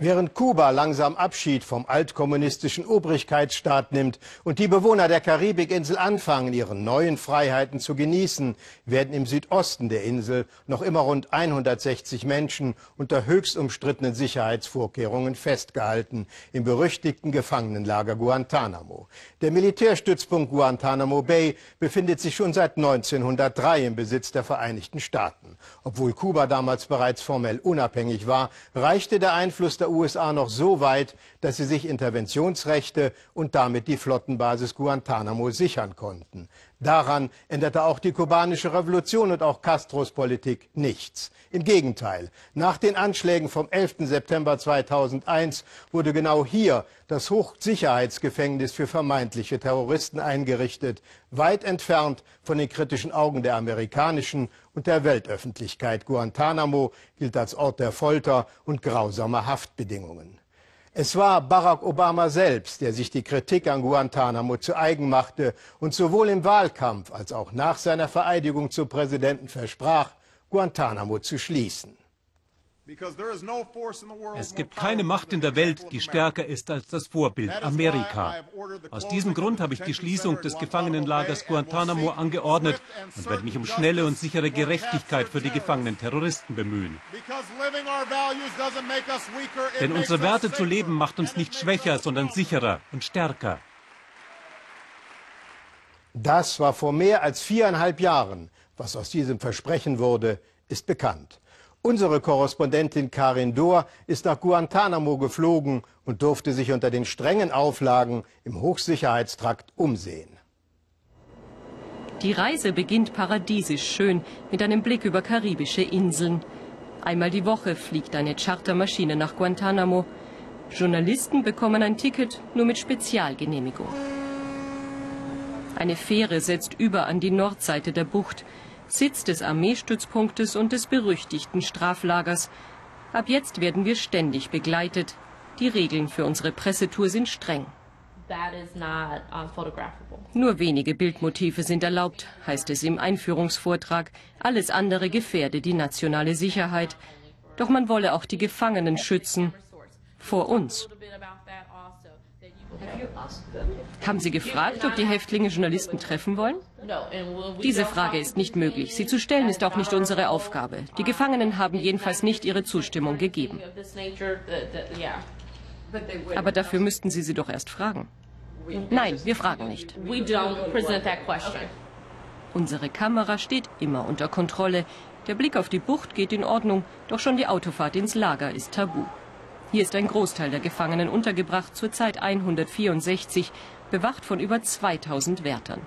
Während Kuba langsam Abschied vom altkommunistischen Obrigkeitsstaat nimmt und die Bewohner der Karibikinsel anfangen, ihre neuen Freiheiten zu genießen, werden im Südosten der Insel noch immer rund 160 Menschen unter höchst umstrittenen Sicherheitsvorkehrungen festgehalten, im berüchtigten Gefangenenlager Guantanamo. Der Militärstützpunkt Guantanamo Bay befindet sich schon seit 1903 im Besitz der Vereinigten Staaten. Obwohl Kuba damals bereits formell unabhängig war, reichte der Einfluss der der USA noch so weit, dass sie sich Interventionsrechte und damit die Flottenbasis Guantanamo sichern konnten. Daran änderte auch die kubanische Revolution und auch Castros Politik nichts. Im Gegenteil, nach den Anschlägen vom 11. September 2001 wurde genau hier das Hochsicherheitsgefängnis für vermeintliche Terroristen eingerichtet, weit entfernt von den kritischen Augen der amerikanischen und der Weltöffentlichkeit. Guantanamo gilt als Ort der Folter und grausamer Haftbedingungen. Es war Barack Obama selbst, der sich die Kritik an Guantanamo zu eigen machte und sowohl im Wahlkampf als auch nach seiner Vereidigung zum Präsidenten versprach, Guantanamo zu schließen. Es gibt keine Macht in der Welt, die stärker ist als das Vorbild Amerika. Aus diesem Grund habe ich die Schließung des Gefangenenlagers Guantanamo angeordnet und werde mich um schnelle und sichere Gerechtigkeit für die gefangenen Terroristen bemühen. Denn unsere Werte zu leben macht uns nicht schwächer, sondern sicherer und stärker. Das war vor mehr als viereinhalb Jahren. Was aus diesem Versprechen wurde, ist bekannt. Unsere Korrespondentin Karin Dohr ist nach Guantanamo geflogen und durfte sich unter den strengen Auflagen im Hochsicherheitstrakt umsehen. Die Reise beginnt paradiesisch schön mit einem Blick über karibische Inseln. Einmal die Woche fliegt eine Chartermaschine nach Guantanamo. Journalisten bekommen ein Ticket nur mit Spezialgenehmigung. Eine Fähre setzt über an die Nordseite der Bucht. Sitz des Armeestützpunktes und des berüchtigten Straflagers. Ab jetzt werden wir ständig begleitet. Die Regeln für unsere Pressetour sind streng. Nur wenige Bildmotive sind erlaubt, heißt es im Einführungsvortrag. Alles andere gefährde die nationale Sicherheit. Doch man wolle auch die Gefangenen schützen. Vor uns. Haben Sie gefragt, ob die Häftlinge Journalisten treffen wollen? Diese Frage ist nicht möglich. Sie zu stellen ist auch nicht unsere Aufgabe. Die Gefangenen haben jedenfalls nicht ihre Zustimmung gegeben. Aber dafür müssten Sie sie doch erst fragen. Nein, wir fragen nicht. Unsere Kamera steht immer unter Kontrolle. Der Blick auf die Bucht geht in Ordnung, doch schon die Autofahrt ins Lager ist tabu. Hier ist ein Großteil der Gefangenen untergebracht, zurzeit 164, bewacht von über 2000 Wärtern.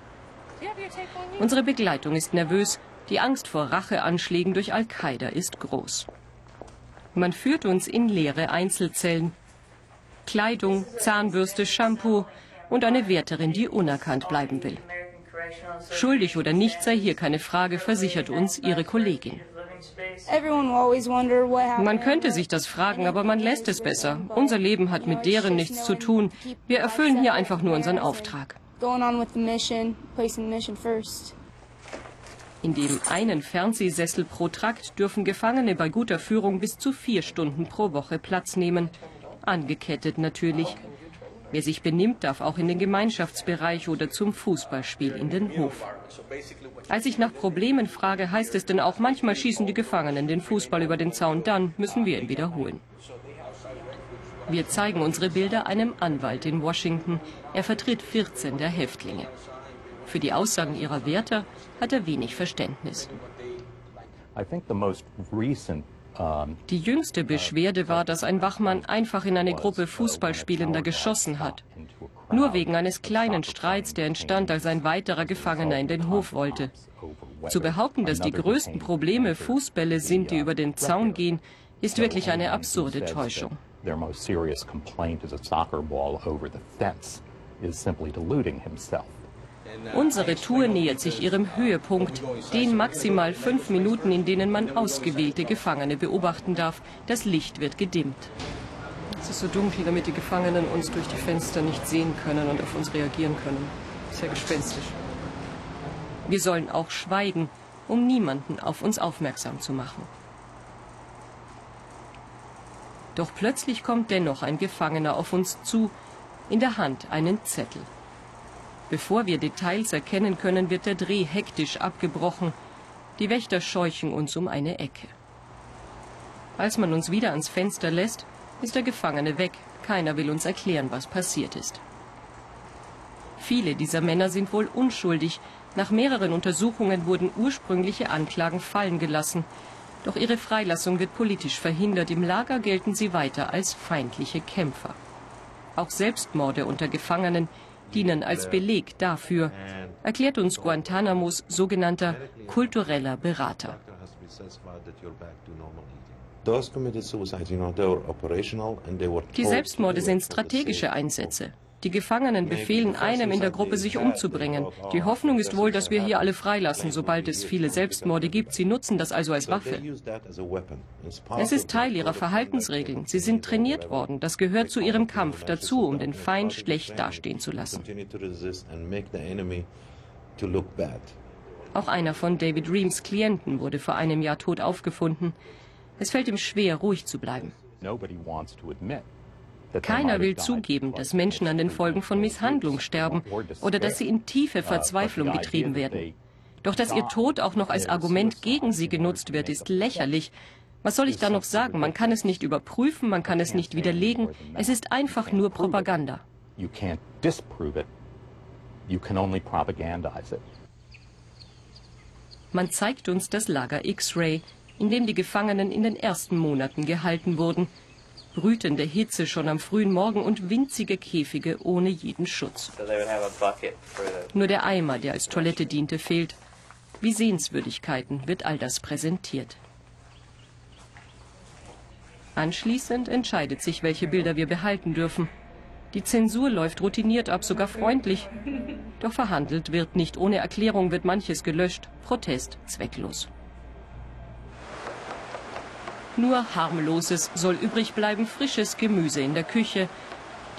Unsere Begleitung ist nervös, die Angst vor Racheanschlägen durch Al-Qaida ist groß. Man führt uns in leere Einzelzellen. Kleidung, Zahnbürste, Shampoo und eine Wärterin, die unerkannt bleiben will. Schuldig oder nicht sei hier keine Frage, versichert uns ihre Kollegin. Man könnte sich das fragen, aber man lässt es besser. Unser Leben hat mit deren nichts zu tun. Wir erfüllen hier einfach nur unseren Auftrag. In dem einen Fernsehsessel pro Trakt dürfen Gefangene bei guter Führung bis zu vier Stunden pro Woche Platz nehmen. Angekettet natürlich. Wer sich benimmt, darf auch in den Gemeinschaftsbereich oder zum Fußballspiel in den Hof. Als ich nach Problemen frage, heißt es denn auch, manchmal schießen die Gefangenen den Fußball über den Zaun, dann müssen wir ihn wiederholen. Wir zeigen unsere Bilder einem Anwalt in Washington. Er vertritt 14 der Häftlinge. Für die Aussagen ihrer Wärter hat er wenig Verständnis. I think the most recent die jüngste Beschwerde war, dass ein Wachmann einfach in eine Gruppe Fußballspielender geschossen hat. Nur wegen eines kleinen Streits, der entstand, als ein weiterer Gefangener in den Hof wollte. Zu behaupten, dass die größten Probleme Fußbälle sind, die über den Zaun gehen, ist wirklich eine absurde Täuschung. Is simply deluding himself. Unsere Tour nähert sich ihrem Höhepunkt, den maximal fünf Minuten, in denen man ausgewählte Gefangene beobachten darf. Das Licht wird gedimmt. Es ist so dunkel, damit die Gefangenen uns durch die Fenster nicht sehen können und auf uns reagieren können. Sehr gespenstisch. Wir sollen auch schweigen, um niemanden auf uns aufmerksam zu machen. Doch plötzlich kommt dennoch ein Gefangener auf uns zu, in der Hand einen Zettel. Bevor wir Details erkennen können, wird der Dreh hektisch abgebrochen. Die Wächter scheuchen uns um eine Ecke. Als man uns wieder ans Fenster lässt, ist der Gefangene weg. Keiner will uns erklären, was passiert ist. Viele dieser Männer sind wohl unschuldig. Nach mehreren Untersuchungen wurden ursprüngliche Anklagen fallen gelassen. Doch ihre Freilassung wird politisch verhindert. Im Lager gelten sie weiter als feindliche Kämpfer. Auch Selbstmorde unter Gefangenen dienen als Beleg dafür, erklärt uns Guantanamos sogenannter kultureller Berater. Die Selbstmorde sind strategische Einsätze. Die Gefangenen befehlen einem in der Gruppe, sich umzubringen. Die Hoffnung ist wohl, dass wir hier alle freilassen, sobald es viele Selbstmorde gibt. Sie nutzen das also als Waffe. Es ist Teil ihrer Verhaltensregeln. Sie sind trainiert worden. Das gehört zu ihrem Kampf dazu, um den Feind schlecht dastehen zu lassen. Auch einer von David Reams Klienten wurde vor einem Jahr tot aufgefunden. Es fällt ihm schwer, ruhig zu bleiben. Keiner will zugeben, dass Menschen an den Folgen von Misshandlung sterben oder dass sie in tiefe Verzweiflung getrieben werden. Doch dass ihr Tod auch noch als Argument gegen sie genutzt wird, ist lächerlich. Was soll ich da noch sagen? Man kann es nicht überprüfen, man kann es nicht widerlegen. Es ist einfach nur Propaganda. Man zeigt uns das Lager X-Ray, in dem die Gefangenen in den ersten Monaten gehalten wurden brütende Hitze schon am frühen Morgen und winzige Käfige ohne jeden Schutz. Nur der Eimer, der als Toilette diente, fehlt. Wie Sehenswürdigkeiten wird all das präsentiert. Anschließend entscheidet sich, welche Bilder wir behalten dürfen. Die Zensur läuft routiniert ab, sogar freundlich. Doch verhandelt wird nicht. Ohne Erklärung wird manches gelöscht. Protest zwecklos. Nur harmloses soll übrig bleiben, frisches Gemüse in der Küche.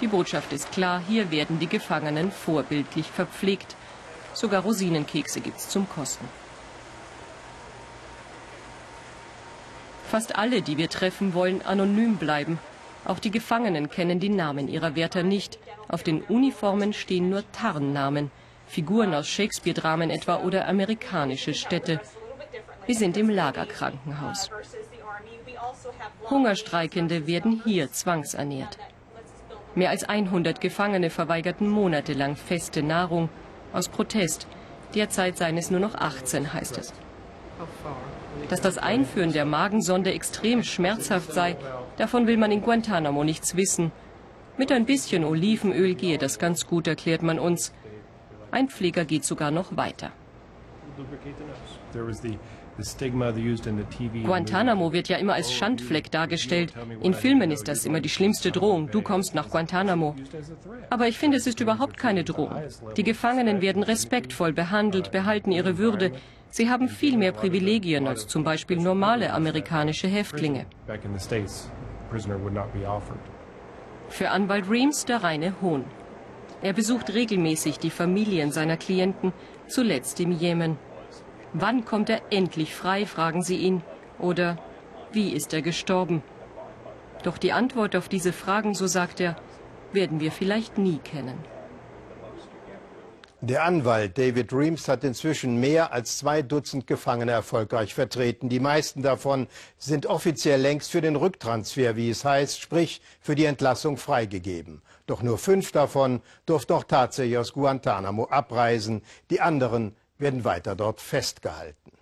Die Botschaft ist klar, hier werden die Gefangenen vorbildlich verpflegt. Sogar Rosinenkekse gibt's zum Kosten. Fast alle, die wir treffen, wollen anonym bleiben. Auch die Gefangenen kennen die Namen ihrer Wärter nicht. Auf den Uniformen stehen nur Tarnnamen. Figuren aus Shakespeare-Dramen etwa oder amerikanische Städte. Wir sind im Lagerkrankenhaus. Hungerstreikende werden hier zwangsernährt. Mehr als 100 Gefangene verweigerten monatelang feste Nahrung aus Protest. Derzeit seien es nur noch 18, heißt es. Dass das Einführen der Magensonde extrem schmerzhaft sei, davon will man in Guantanamo nichts wissen. Mit ein bisschen Olivenöl gehe das ganz gut, erklärt man uns. Ein Pfleger geht sogar noch weiter. Guantanamo wird ja immer als Schandfleck dargestellt. In Filmen ist das immer die schlimmste Drohung. Du kommst nach Guantanamo. Aber ich finde, es ist überhaupt keine Drohung. Die Gefangenen werden respektvoll behandelt, behalten ihre Würde. Sie haben viel mehr Privilegien als zum Beispiel normale amerikanische Häftlinge. Für Anwalt Reams der reine Hohn. Er besucht regelmäßig die Familien seiner Klienten, zuletzt im Jemen. Wann kommt er endlich frei, fragen sie ihn. Oder wie ist er gestorben? Doch die Antwort auf diese Fragen, so sagt er, werden wir vielleicht nie kennen. Der Anwalt David Reams hat inzwischen mehr als zwei Dutzend Gefangene erfolgreich vertreten. Die meisten davon sind offiziell längst für den Rücktransfer, wie es heißt, sprich für die Entlassung freigegeben. Doch nur fünf davon durften auch tatsächlich aus Guantanamo abreisen. Die anderen werden weiter dort festgehalten.